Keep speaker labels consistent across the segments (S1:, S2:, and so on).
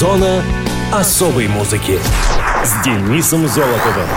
S1: Зона особой музыки с Денисом Золотовым.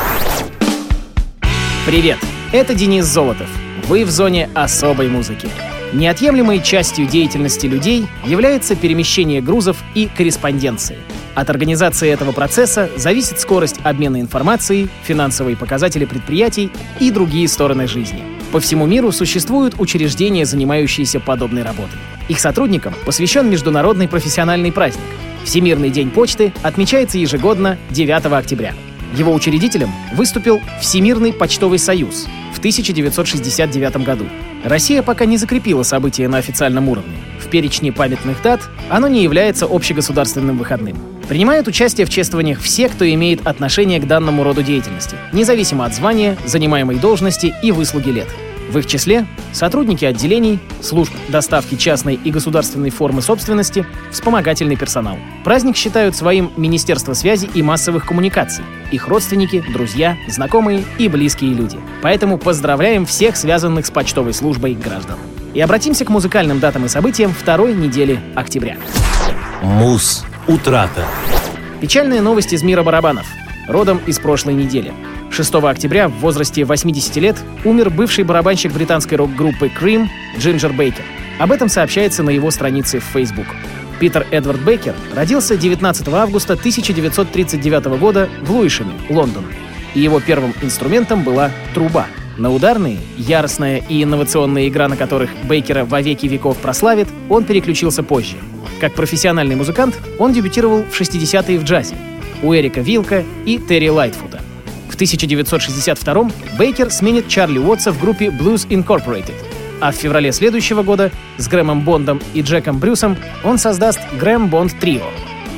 S2: Привет, это Денис Золотов. Вы в зоне особой музыки. Неотъемлемой частью деятельности людей является перемещение грузов и корреспонденции. От организации этого процесса зависит скорость обмена информацией, финансовые показатели предприятий и другие стороны жизни. По всему миру существуют учреждения, занимающиеся подобной работой. Их сотрудникам посвящен международный профессиональный праздник. Всемирный день почты отмечается ежегодно 9 октября. Его учредителем выступил Всемирный почтовый союз в 1969 году. Россия пока не закрепила событие на официальном уровне. В перечне памятных дат оно не является общегосударственным выходным. Принимают участие в чествованиях все, кто имеет отношение к данному роду деятельности, независимо от звания, занимаемой должности и выслуги лет. В их числе сотрудники отделений, служб доставки частной и государственной формы собственности, вспомогательный персонал. Праздник считают своим Министерство связи и массовых коммуникаций, их родственники, друзья, знакомые и близкие люди. Поэтому поздравляем всех связанных с почтовой службой граждан. И обратимся к музыкальным датам и событиям второй недели октября.
S1: Муз Утрата.
S2: Печальная новость из мира барабанов. Родом из прошлой недели. 6 октября в возрасте 80 лет умер бывший барабанщик британской рок-группы Cream Джинджер Бейкер. Об этом сообщается на его странице в Facebook. Питер Эдвард Бейкер родился 19 августа 1939 года в Луишеме, Лондон. И его первым инструментом была труба. На ударные, яростная и инновационная игра на которых Бейкера во веки веков прославит, он переключился позже. Как профессиональный музыкант он дебютировал в 60-е в джазе у Эрика Вилка и Терри Лайтфута. В 1962 Бейкер сменит Чарли Уотса в группе Blues Incorporated, а в феврале следующего года с Грэмом Бондом и Джеком Брюсом он создаст Грэм Бонд Трио,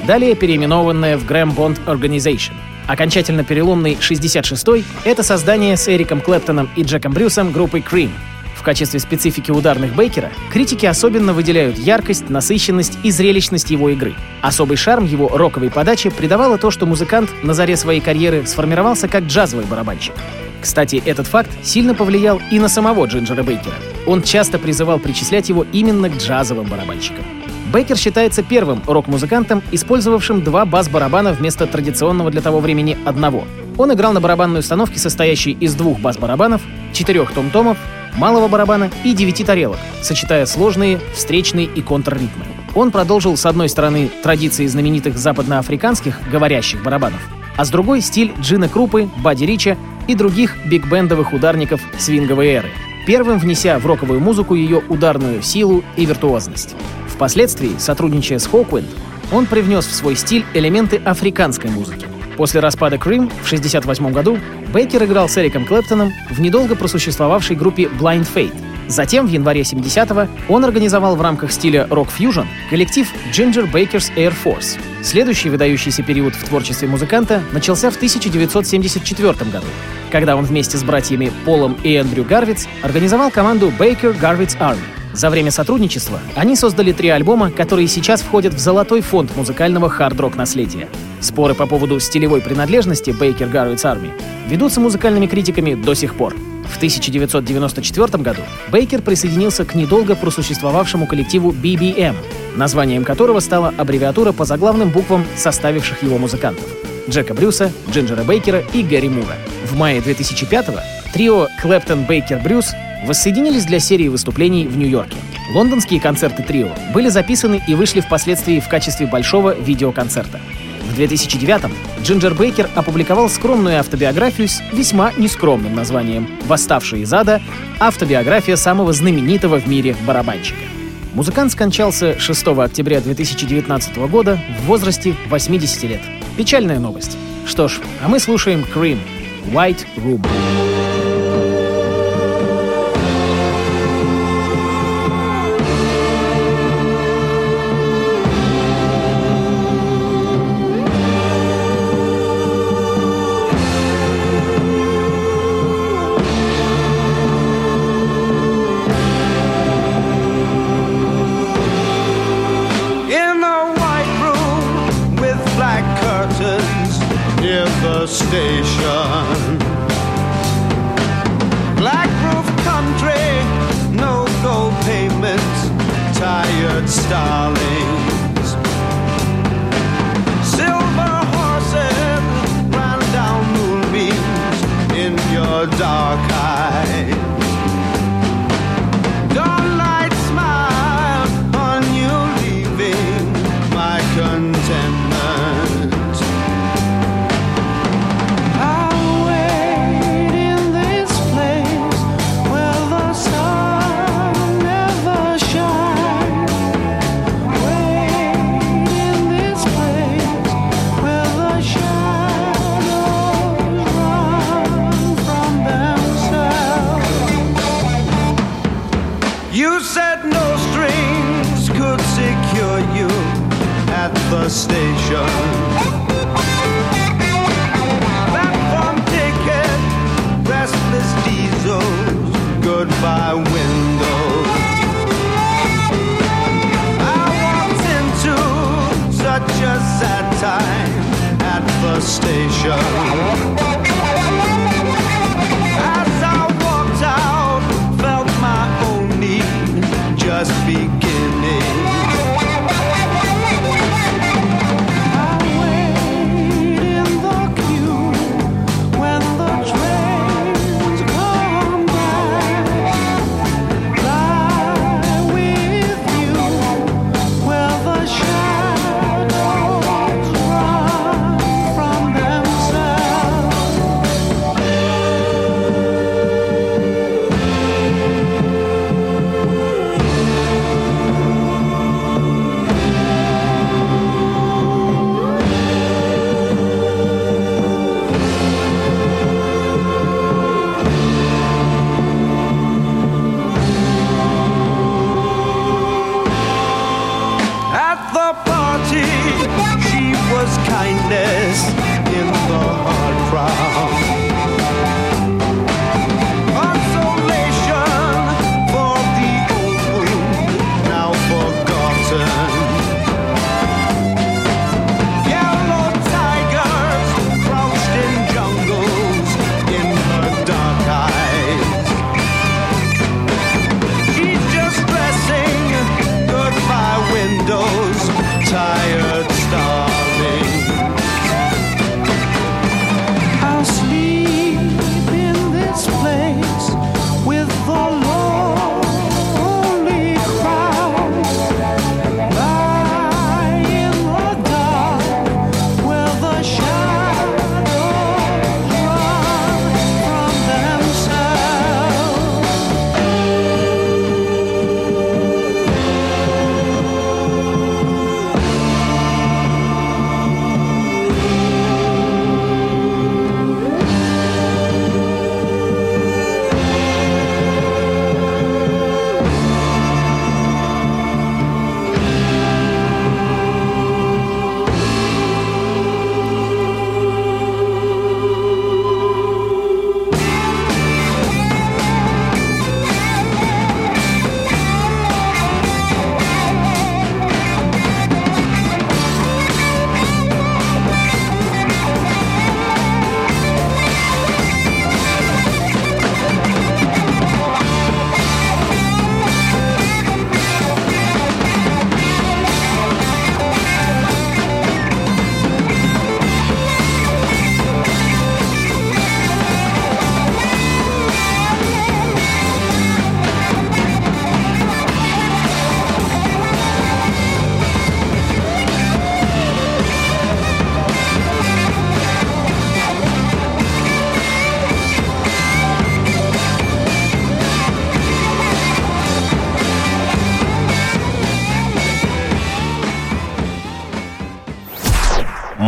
S2: далее переименованное в Грэм Бонд Organization. Окончательно переломный 66-й — это создание с Эриком Клэптоном и Джеком Брюсом группы Cream — качестве специфики ударных Бейкера критики особенно выделяют яркость, насыщенность и зрелищность его игры. Особый шарм его роковой подачи придавало то, что музыкант на заре своей карьеры сформировался как джазовый барабанщик. Кстати, этот факт сильно повлиял и на самого Джинджера Бейкера. Он часто призывал причислять его именно к джазовым барабанщикам. Бейкер считается первым рок-музыкантом, использовавшим два бас-барабана вместо традиционного для того времени одного. Он играл на барабанной установке, состоящей из двух бас-барабанов, четырех том-томов малого барабана и девяти тарелок, сочетая сложные, встречные и контрритмы. Он продолжил, с одной стороны, традиции знаменитых западноафриканских говорящих барабанов, а с другой — стиль Джина Крупы, Бадди Рича и других биг-бендовых ударников свинговой эры, первым внеся в роковую музыку ее ударную силу и виртуозность. Впоследствии, сотрудничая с Хоуквинд, он привнес в свой стиль элементы африканской музыки. После распада Крим в 1968 году Бейкер играл с Эриком Клэптоном в недолго просуществовавшей группе Blind Fate. Затем, в январе 70-го, он организовал в рамках стиля рок-фьюжн коллектив Ginger Baker's Air Force. Следующий выдающийся период в творчестве музыканта начался в 1974 году, когда он вместе с братьями Полом и Эндрю Гарвиц организовал команду Baker Garvitz Army. За время сотрудничества они создали три альбома, которые сейчас входят в золотой фонд музыкального хард-рок наследия. Споры по поводу стилевой принадлежности Baker Garvitz Army ведутся музыкальными критиками до сих пор. В 1994 году Бейкер присоединился к недолго просуществовавшему коллективу BBM, названием которого стала аббревиатура по заглавным буквам составивших его музыкантов — Джека Брюса, Джинджера Бейкера и Гэри Мура. В мае 2005-го трио Клэптон Бейкер Брюс воссоединились для серии выступлений в Нью-Йорке. Лондонские концерты трио были записаны и вышли впоследствии в качестве большого видеоконцерта. В 2009-м Джинджер Бейкер опубликовал скромную автобиографию с весьма нескромным названием «Восставший из ада. Автобиография самого знаменитого в мире барабанщика». Музыкант скончался 6 октября 2019 года в возрасте 80 лет. Печальная новость. Что ж, а мы слушаем Cream «White Room».
S3: dark eyes. Station.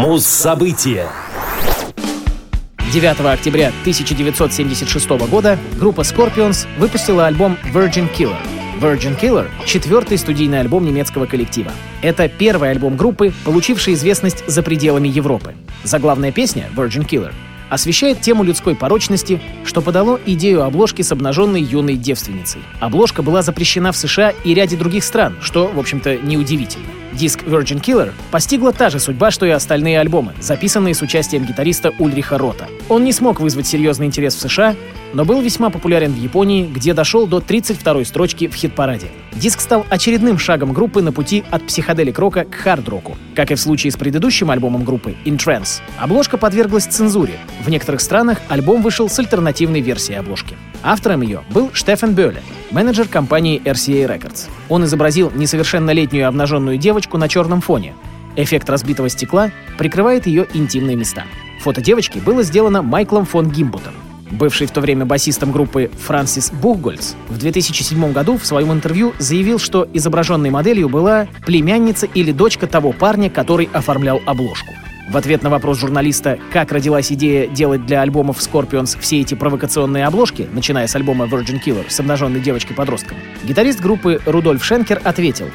S1: Муз-события.
S2: 9 октября 1976 года группа Scorpions выпустила альбом Virgin Killer. Virgin Killer — четвертый студийный альбом немецкого коллектива. Это первый альбом группы, получивший известность за пределами Европы. Заглавная песня Virgin Killer освещает тему людской порочности, что подало идею обложки с обнаженной юной девственницей. Обложка была запрещена в США и ряде других стран, что, в общем-то, неудивительно. Диск Virgin Killer постигла та же судьба, что и остальные альбомы, записанные с участием гитариста Ульриха Рота. Он не смог вызвать серьезный интерес в США, но был весьма популярен в Японии, где дошел до 32-й строчки в хит-параде. Диск стал очередным шагом группы на пути от психоделик-рока к хард-року. Как и в случае с предыдущим альбомом группы In обложка подверглась цензуре. В некоторых странах альбом вышел с альтернативной версией обложки. Автором ее был Штефан Бёле, менеджер компании RCA Records. Он изобразил несовершеннолетнюю обнаженную девочку на черном фоне. Эффект разбитого стекла прикрывает ее интимные места. Фото девочки было сделано Майклом фон Гимбутом. Бывший в то время басистом группы Франсис Бухгольц в 2007 году в своем интервью заявил, что изображенной моделью была племянница или дочка того парня, который оформлял обложку. В ответ на вопрос журналиста, как родилась идея делать для альбомов Scorpions все эти провокационные обложки, начиная с альбома Virgin Killer с обнаженной девочкой-подростком, гитарист группы Рудольф Шенкер ответил,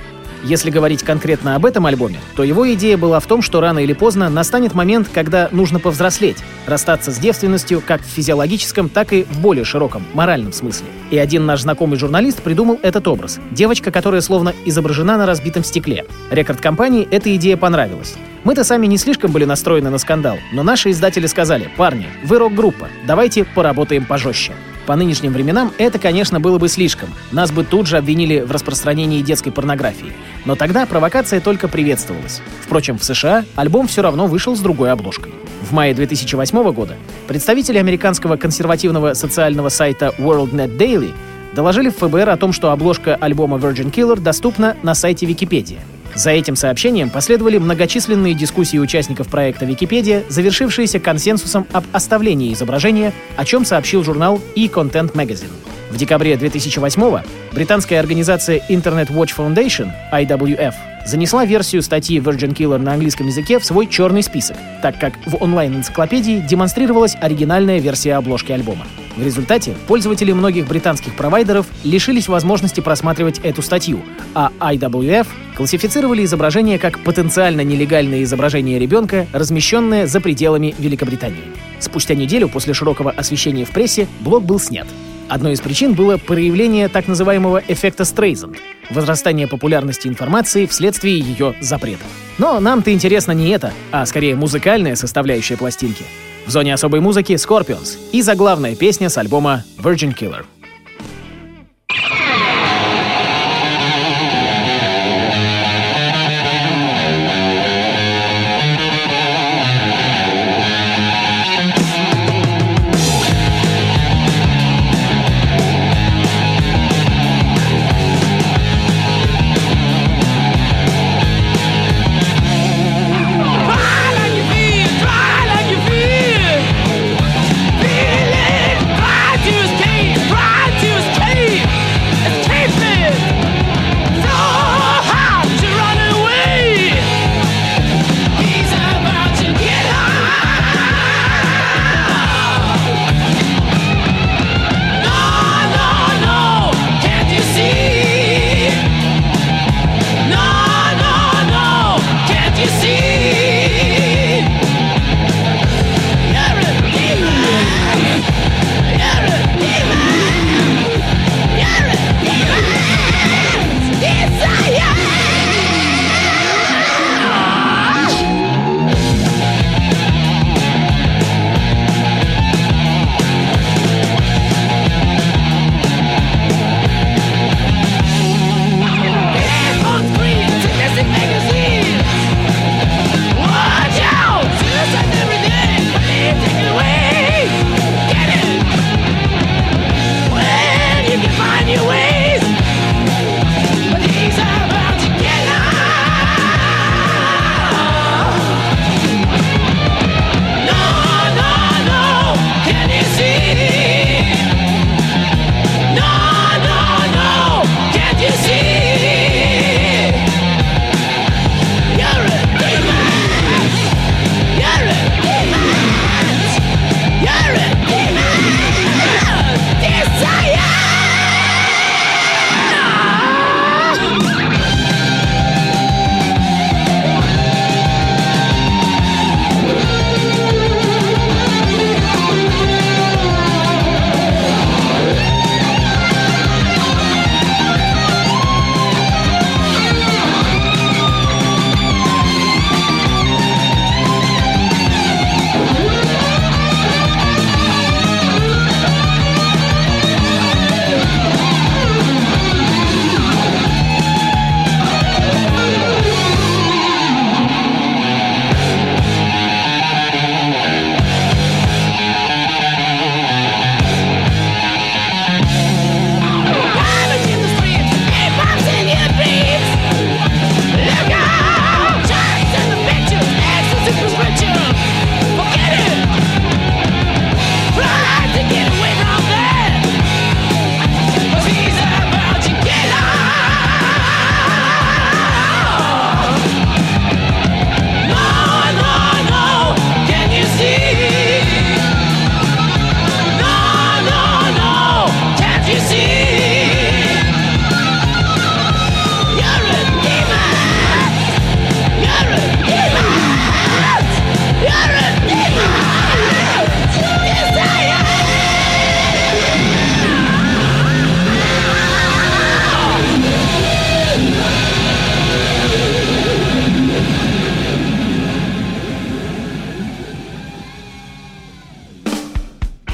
S2: Если говорить конкретно об этом альбоме, то его идея была в том, что рано или поздно настанет момент, когда нужно повзрослеть, расстаться с девственностью как в физиологическом, так и в более широком, моральном смысле. И один наш знакомый журналист придумал этот образ. Девочка, которая словно изображена на разбитом стекле. Рекорд-компании эта идея понравилась. Мы-то сами не слишком были настроены на скандал, но наши издатели сказали, парни, вы рок-группа, давайте поработаем пожестче. По нынешним временам это, конечно, было бы слишком. Нас бы тут же обвинили в распространении детской порнографии. Но тогда провокация только приветствовалась. Впрочем, в США альбом все равно вышел с другой обложкой. В мае 2008 года представители американского консервативного социального сайта WorldNet Daily доложили в ФБР о том, что обложка альбома Virgin Killer доступна на сайте Википедия. За этим сообщением последовали многочисленные дискуссии участников проекта Википедия, завершившиеся консенсусом об оставлении изображения, о чем сообщил журнал e-Content Magazine. В декабре 2008 британская организация Internet Watch Foundation, IWF, занесла версию статьи Virgin Killer на английском языке в свой черный список, так как в онлайн-энциклопедии демонстрировалась оригинальная версия обложки альбома. В результате пользователи многих британских провайдеров лишились возможности просматривать эту статью, а IWF классифицировали изображение как потенциально нелегальное изображение ребенка, размещенное за пределами Великобритании. Спустя неделю после широкого освещения в прессе блог был снят. Одной из причин было проявление так называемого эффекта Стрейзенд — возрастание популярности информации вследствие ее запретов. Но нам-то интересно не это, а скорее музыкальная составляющая пластинки. В зоне особой музыки Scorpions и заглавная песня с альбома Virgin Killer.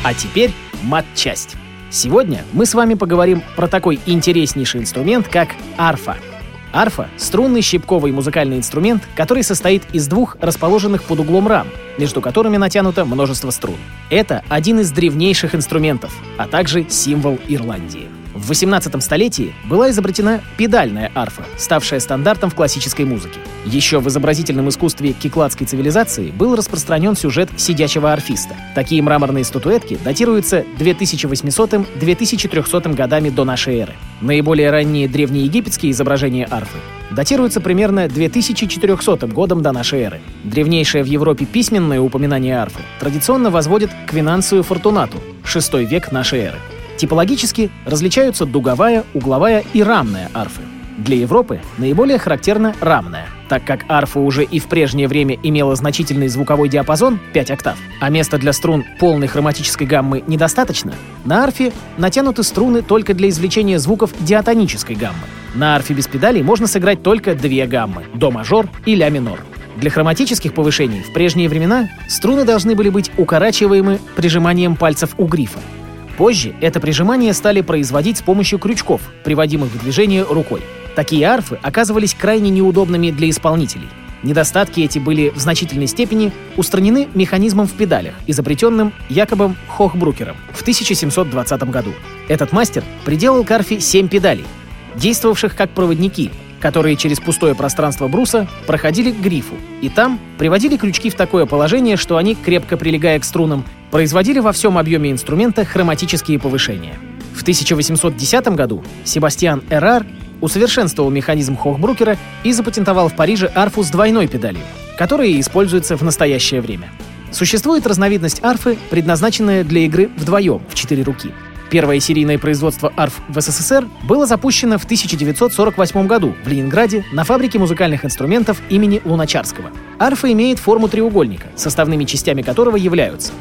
S2: А теперь мат-часть. Сегодня мы с вами поговорим про такой интереснейший инструмент, как арфа. Арфа — струнный щипковый музыкальный инструмент, который состоит из двух расположенных под углом рам, между которыми натянуто множество струн. Это один из древнейших инструментов, а также символ Ирландии. В 18 столетии была изобретена педальная арфа, ставшая стандартом в классической музыке. Еще в изобразительном искусстве кикладской цивилизации был распространен сюжет сидячего арфиста. Такие мраморные статуэтки датируются 2800-2300 годами до нашей эры. Наиболее ранние древнеегипетские изображения арфы датируются примерно 2400 годом до нашей эры. Древнейшее в Европе письменное упоминание арфы традиционно возводит к Винансию Фортунату, 6 век нашей эры. Типологически различаются дуговая, угловая и рамная арфы. Для Европы наиболее характерна рамная, так как арфа уже и в прежнее время имела значительный звуковой диапазон 5 октав, а места для струн полной хроматической гаммы недостаточно, на арфе натянуты струны только для извлечения звуков диатонической гаммы. На арфе без педалей можно сыграть только две гаммы — до мажор и ля минор. Для хроматических повышений в прежние времена струны должны были быть укорачиваемы прижиманием пальцев у грифа. Позже это прижимание стали производить с помощью крючков, приводимых в движение рукой. Такие арфы оказывались крайне неудобными для исполнителей. Недостатки эти были в значительной степени устранены механизмом в педалях, изобретенным Якобом Хохбрукером в 1720 году. Этот мастер приделал к арфе 7 педалей, действовавших как проводники, которые через пустое пространство бруса проходили к грифу, и там приводили крючки в такое положение, что они, крепко прилегая к струнам, производили во всем объеме инструмента хроматические повышения. В 1810 году Себастьян Эрар усовершенствовал механизм Хохбрукера и запатентовал в Париже арфу с двойной педалью, которая используется в настоящее время. Существует разновидность арфы, предназначенная для игры вдвоем, в четыре руки. Первое серийное производство арф в СССР было запущено в 1948 году в Ленинграде на фабрике музыкальных инструментов имени Луначарского. Арфа имеет форму треугольника, составными частями которого являются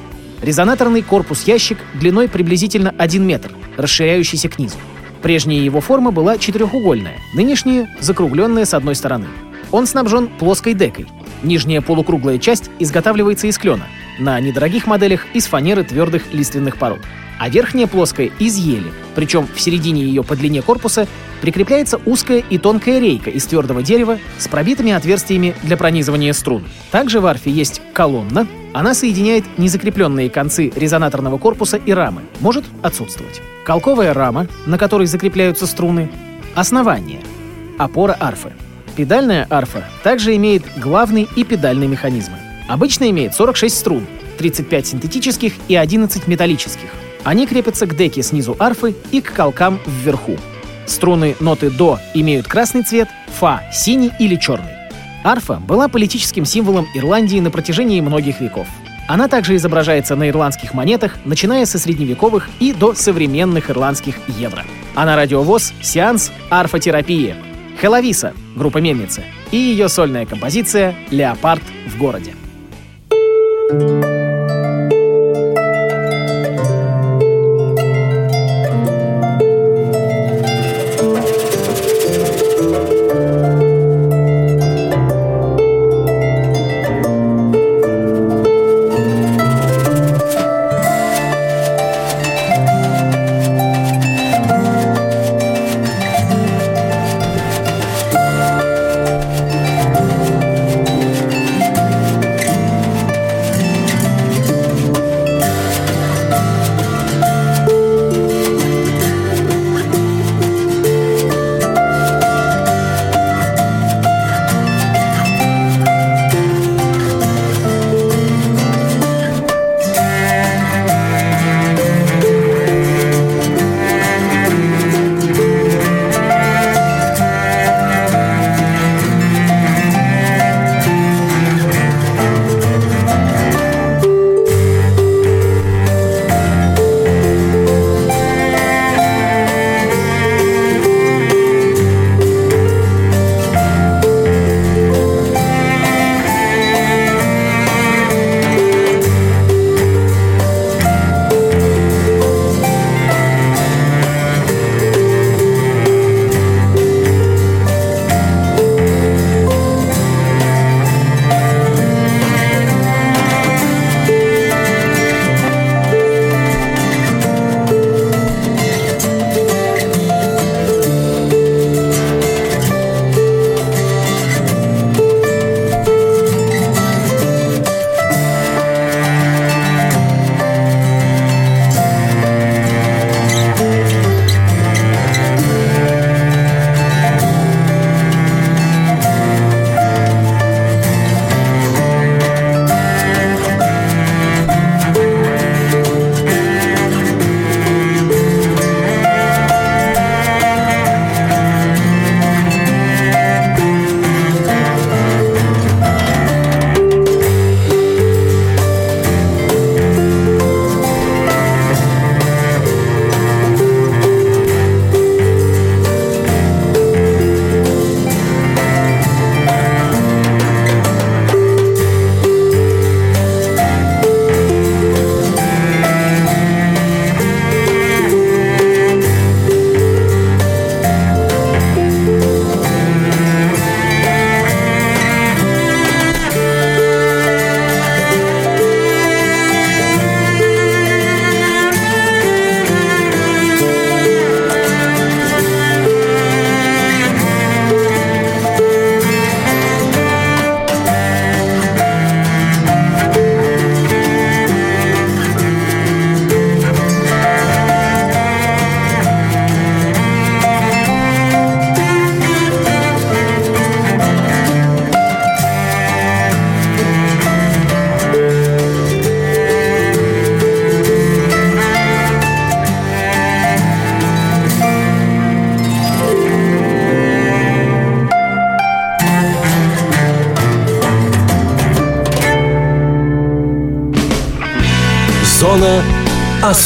S2: резонаторный корпус-ящик длиной приблизительно 1 метр, расширяющийся к низу. Прежняя его форма была четырехугольная, нынешняя — закругленная с одной стороны. Он снабжен плоской декой. Нижняя полукруглая часть изготавливается из клена, на недорогих моделях — из фанеры твердых лиственных пород а верхняя плоская — из ели, причем в середине ее по длине корпуса прикрепляется узкая и тонкая рейка из твердого дерева с пробитыми отверстиями для пронизывания струн. Также в арфе есть колонна, она соединяет незакрепленные концы резонаторного корпуса и рамы, может отсутствовать. Колковая рама, на которой закрепляются струны, основание, опора арфы. Педальная арфа также имеет главный и педальный механизмы. Обычно имеет 46 струн, 35 синтетических и 11 металлических. Они крепятся к деке снизу арфы и к колкам вверху. Струны ноты до имеют красный цвет, фа — синий или черный. Арфа была политическим символом Ирландии на протяжении многих веков. Она также изображается на ирландских монетах, начиная со средневековых и до современных ирландских евро. А на радиовоз — сеанс арфотерапии. Хеловиса, группа Мельницы, и ее сольная композиция «Леопард в городе». thank you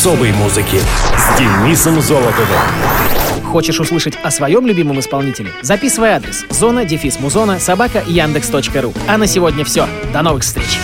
S1: особой музыки с Денисом Золотовым.
S2: Хочешь услышать о своем любимом исполнителе? Записывай адрес зона дефис музона собака яндекс.ру. А на сегодня все. До новых встреч!